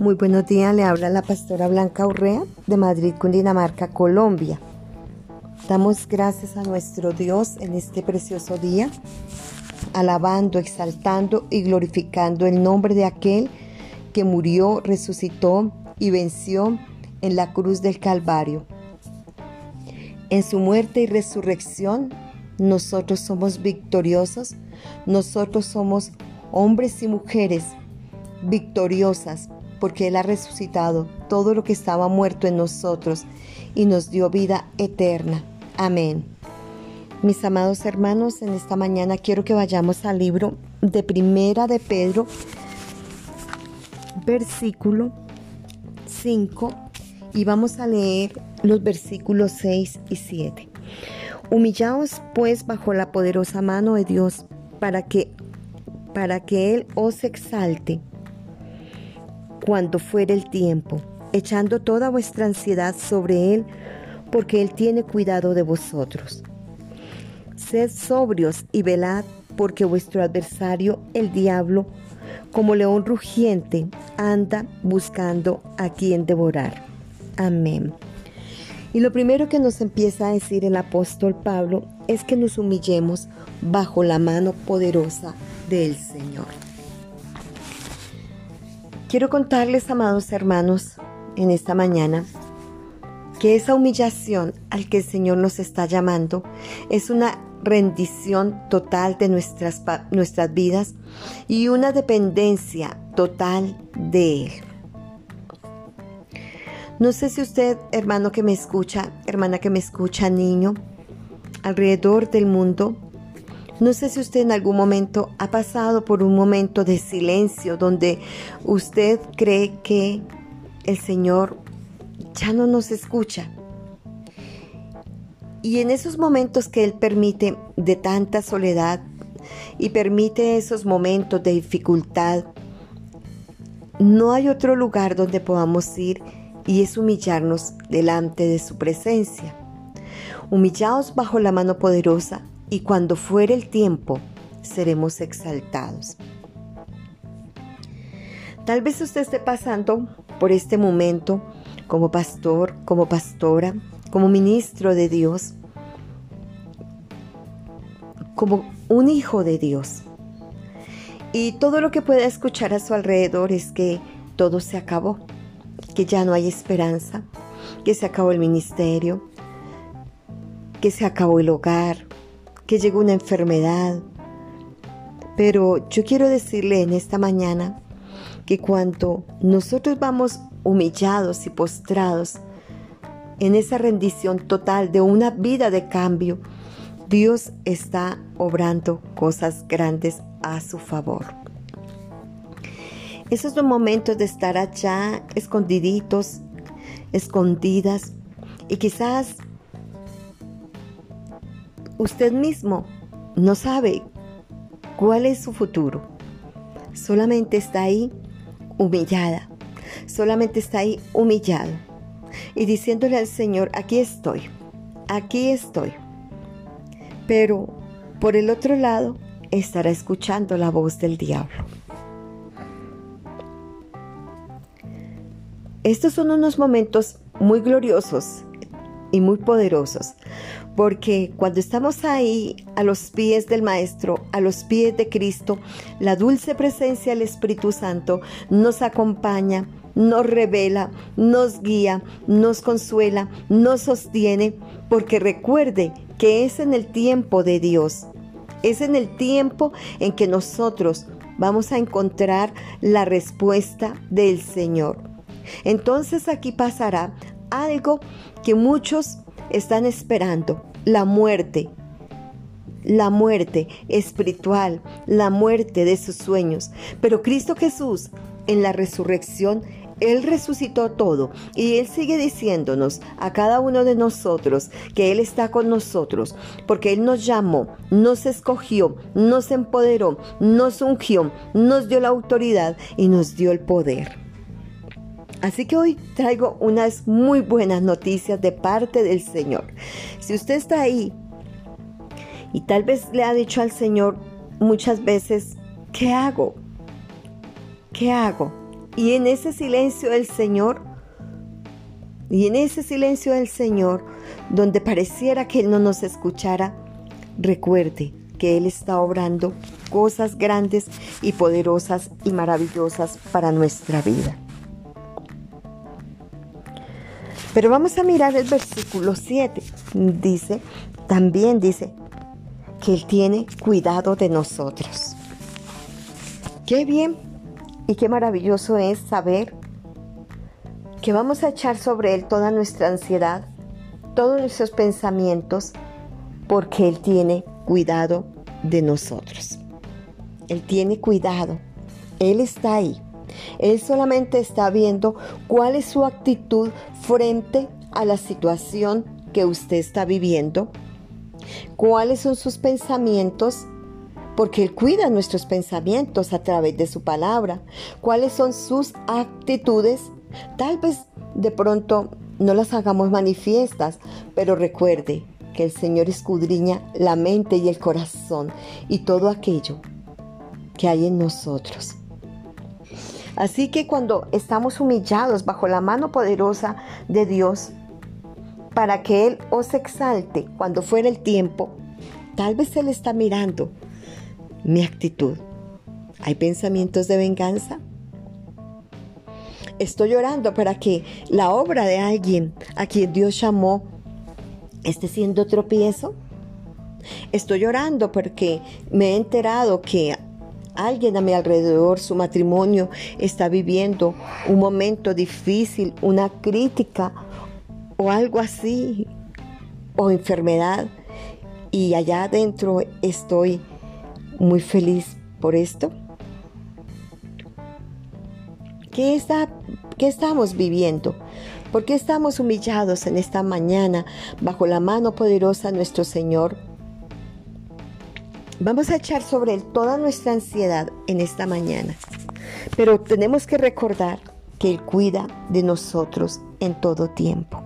Muy buenos días, le habla la pastora Blanca Urrea de Madrid, Cundinamarca, Colombia. Damos gracias a nuestro Dios en este precioso día, alabando, exaltando y glorificando el nombre de aquel que murió, resucitó y venció en la cruz del Calvario. En su muerte y resurrección, nosotros somos victoriosos, nosotros somos hombres y mujeres victoriosas porque Él ha resucitado todo lo que estaba muerto en nosotros y nos dio vida eterna. Amén. Mis amados hermanos, en esta mañana quiero que vayamos al libro de Primera de Pedro, versículo 5, y vamos a leer los versículos 6 y 7. Humillaos pues bajo la poderosa mano de Dios para que para que él os exalte cuando fuere el tiempo, echando toda vuestra ansiedad sobre Él, porque Él tiene cuidado de vosotros. Sed sobrios y velad, porque vuestro adversario, el diablo, como león rugiente, anda buscando a quien devorar. Amén. Y lo primero que nos empieza a decir el apóstol Pablo es que nos humillemos bajo la mano poderosa del Señor. Quiero contarles, amados hermanos, en esta mañana, que esa humillación al que el Señor nos está llamando es una rendición total de nuestras, nuestras vidas y una dependencia total de Él. No sé si usted, hermano que me escucha, hermana que me escucha, niño, alrededor del mundo, no sé si usted en algún momento ha pasado por un momento de silencio donde usted cree que el Señor ya no nos escucha. Y en esos momentos que Él permite de tanta soledad y permite esos momentos de dificultad, no hay otro lugar donde podamos ir y es humillarnos delante de su presencia. Humillaos bajo la mano poderosa y cuando fuere el tiempo seremos exaltados. Tal vez usted esté pasando por este momento como pastor, como pastora, como ministro de Dios, como un hijo de Dios. Y todo lo que pueda escuchar a su alrededor es que todo se acabó, que ya no hay esperanza, que se acabó el ministerio, que se acabó el hogar, que llegó una enfermedad. Pero yo quiero decirle en esta mañana que cuando nosotros vamos humillados y postrados en esa rendición total de una vida de cambio, Dios está obrando cosas grandes a su favor. Esos son momentos de estar allá escondiditos, escondidas y quizás Usted mismo no sabe cuál es su futuro. Solamente está ahí humillada. Solamente está ahí humillado. Y diciéndole al Señor, aquí estoy. Aquí estoy. Pero por el otro lado estará escuchando la voz del diablo. Estos son unos momentos muy gloriosos y muy poderosos, porque cuando estamos ahí a los pies del Maestro, a los pies de Cristo, la dulce presencia del Espíritu Santo nos acompaña, nos revela, nos guía, nos consuela, nos sostiene, porque recuerde que es en el tiempo de Dios, es en el tiempo en que nosotros vamos a encontrar la respuesta del Señor. Entonces aquí pasará algo que muchos están esperando, la muerte. La muerte espiritual, la muerte de sus sueños. Pero Cristo Jesús, en la resurrección, Él resucitó todo y Él sigue diciéndonos a cada uno de nosotros que Él está con nosotros, porque Él nos llamó, nos escogió, nos empoderó, nos ungió, nos dio la autoridad y nos dio el poder. Así que hoy traigo unas muy buenas noticias de parte del Señor. Si usted está ahí y tal vez le ha dicho al Señor muchas veces, ¿qué hago? ¿Qué hago? Y en ese silencio del Señor, y en ese silencio del Señor, donde pareciera que Él no nos escuchara, recuerde que Él está obrando cosas grandes y poderosas y maravillosas para nuestra vida. Pero vamos a mirar el versículo 7. Dice, también dice, que Él tiene cuidado de nosotros. Qué bien y qué maravilloso es saber que vamos a echar sobre Él toda nuestra ansiedad, todos nuestros pensamientos, porque Él tiene cuidado de nosotros. Él tiene cuidado. Él está ahí. Él solamente está viendo cuál es su actitud frente a la situación que usted está viviendo cuáles son sus pensamientos, porque Él cuida nuestros pensamientos a través de su palabra, cuáles son sus actitudes, tal vez de pronto no las hagamos manifiestas, pero recuerde que el Señor escudriña la mente y el corazón y todo aquello que hay en nosotros. Así que cuando estamos humillados bajo la mano poderosa de Dios, para que Él os exalte cuando fuera el tiempo, tal vez Él está mirando mi actitud. ¿Hay pensamientos de venganza? Estoy llorando para que la obra de alguien a quien Dios llamó esté siendo tropiezo. Estoy llorando porque me he enterado que alguien a mi alrededor, su matrimonio, está viviendo un momento difícil, una crítica o algo así, o enfermedad, y allá adentro estoy muy feliz por esto. ¿Qué, está, ¿Qué estamos viviendo? ¿Por qué estamos humillados en esta mañana bajo la mano poderosa de nuestro Señor? Vamos a echar sobre Él toda nuestra ansiedad en esta mañana, pero tenemos que recordar que Él cuida de nosotros en todo tiempo.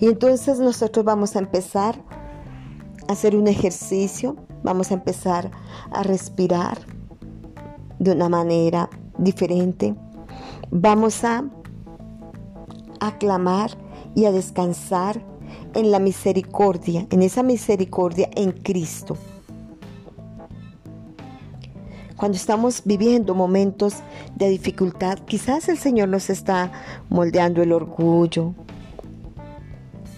Y entonces nosotros vamos a empezar a hacer un ejercicio, vamos a empezar a respirar de una manera diferente. Vamos a aclamar y a descansar en la misericordia, en esa misericordia en Cristo. Cuando estamos viviendo momentos de dificultad, quizás el Señor nos está moldeando el orgullo,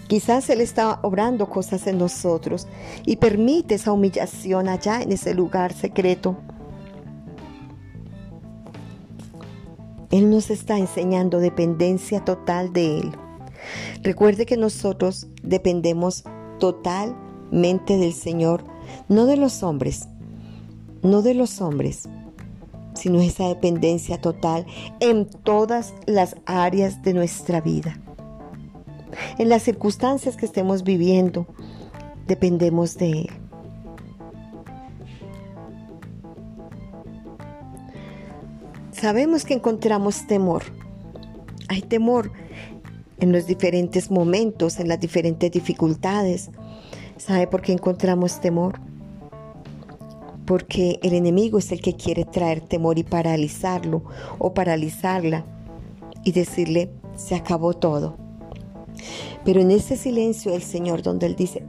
Quizás Él está obrando cosas en nosotros y permite esa humillación allá en ese lugar secreto. Él nos está enseñando dependencia total de Él. Recuerde que nosotros dependemos totalmente del Señor, no de los hombres, no de los hombres, sino esa dependencia total en todas las áreas de nuestra vida en las circunstancias que estemos viviendo, dependemos de Él. Sabemos que encontramos temor. Hay temor en los diferentes momentos, en las diferentes dificultades. ¿Sabe por qué encontramos temor? Porque el enemigo es el que quiere traer temor y paralizarlo o paralizarla y decirle, se acabó todo pero en ese silencio del Señor donde Él dice,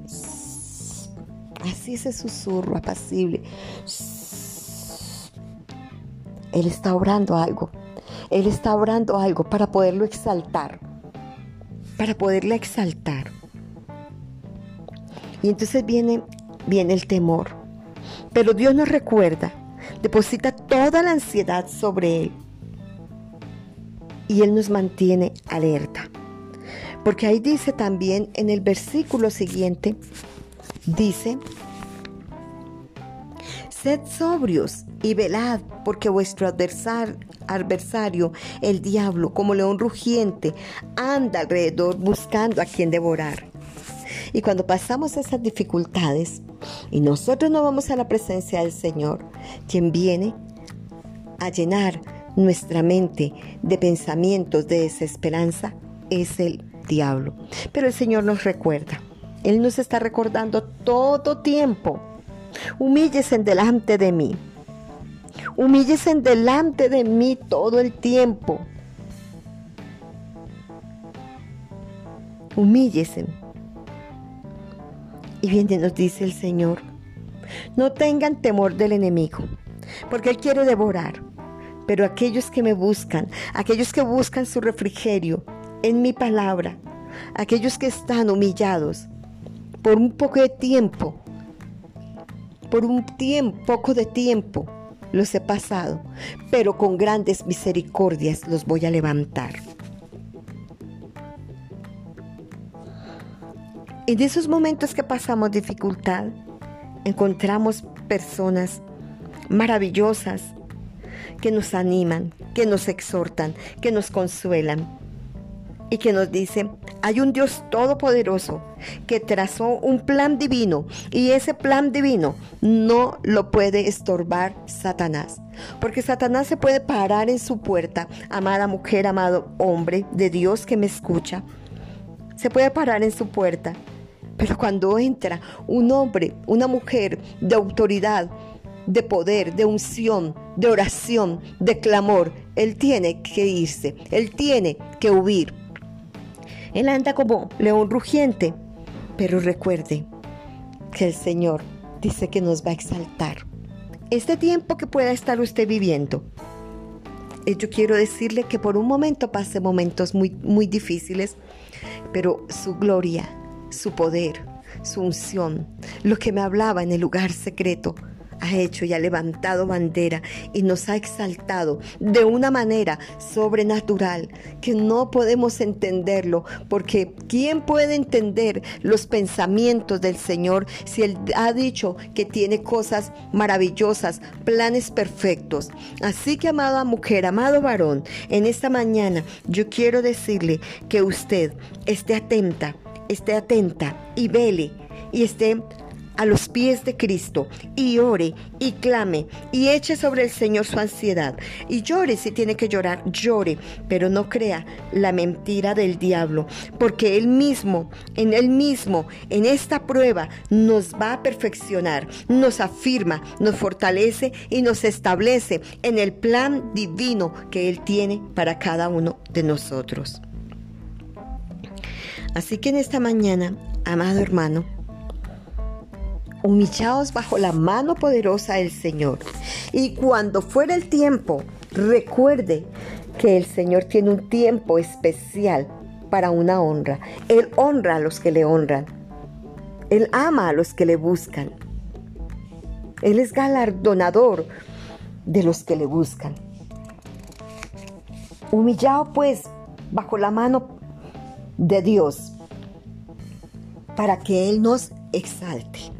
así ese susurro apacible, Él está obrando algo. Él está obrando algo para poderlo exaltar. Para poderla exaltar. Y entonces viene, viene el temor. Pero Dios nos recuerda, deposita toda la ansiedad sobre Él. Y Él nos mantiene alerta. Porque ahí dice también en el versículo siguiente, dice, Sed sobrios y velad, porque vuestro adversario, el diablo, como león rugiente, anda alrededor buscando a quien devorar. Y cuando pasamos esas dificultades y nosotros no vamos a la presencia del Señor, quien viene a llenar nuestra mente de pensamientos de desesperanza, es el diablo. Pero el Señor nos recuerda. Él nos está recordando todo tiempo Humíllese delante de mí. Humíllese delante de mí todo el tiempo. Humíllese. Y viene nos dice el Señor, no tengan temor del enemigo, porque Él quiere devorar. Pero aquellos que me buscan, aquellos que buscan su refrigerio en mi palabra, aquellos que están humillados por un poco de tiempo, por un tiempo, poco de tiempo, los he pasado, pero con grandes misericordias los voy a levantar. En esos momentos que pasamos dificultad, encontramos personas maravillosas que nos animan, que nos exhortan, que nos consuelan y que nos dicen, hay un Dios todopoderoso que trazó un plan divino y ese plan divino no lo puede estorbar Satanás. Porque Satanás se puede parar en su puerta, amada mujer, amado hombre de Dios que me escucha. Se puede parar en su puerta. Pero cuando entra un hombre, una mujer de autoridad, de poder, de unción, de oración, de clamor, él tiene que irse, él tiene que huir. Él anda como león rugiente, pero recuerde que el Señor dice que nos va a exaltar. Este tiempo que pueda estar usted viviendo, eh, yo quiero decirle que por un momento pase momentos muy, muy difíciles, pero su gloria, su poder, su unción, lo que me hablaba en el lugar secreto, ha hecho y ha levantado bandera y nos ha exaltado de una manera sobrenatural que no podemos entenderlo porque ¿quién puede entender los pensamientos del Señor si Él ha dicho que tiene cosas maravillosas, planes perfectos? Así que amada mujer, amado varón, en esta mañana yo quiero decirle que usted esté atenta, esté atenta y vele y esté a los pies de Cristo y ore y clame y eche sobre el Señor su ansiedad y llore si tiene que llorar, llore, pero no crea la mentira del diablo, porque él mismo, en él mismo, en esta prueba nos va a perfeccionar, nos afirma, nos fortalece y nos establece en el plan divino que él tiene para cada uno de nosotros. Así que en esta mañana, amado hermano, humillaos bajo la mano poderosa del Señor. Y cuando fuera el tiempo, recuerde que el Señor tiene un tiempo especial para una honra. Él honra a los que le honran. Él ama a los que le buscan. Él es galardonador de los que le buscan. Humillado pues bajo la mano de Dios para que Él nos exalte.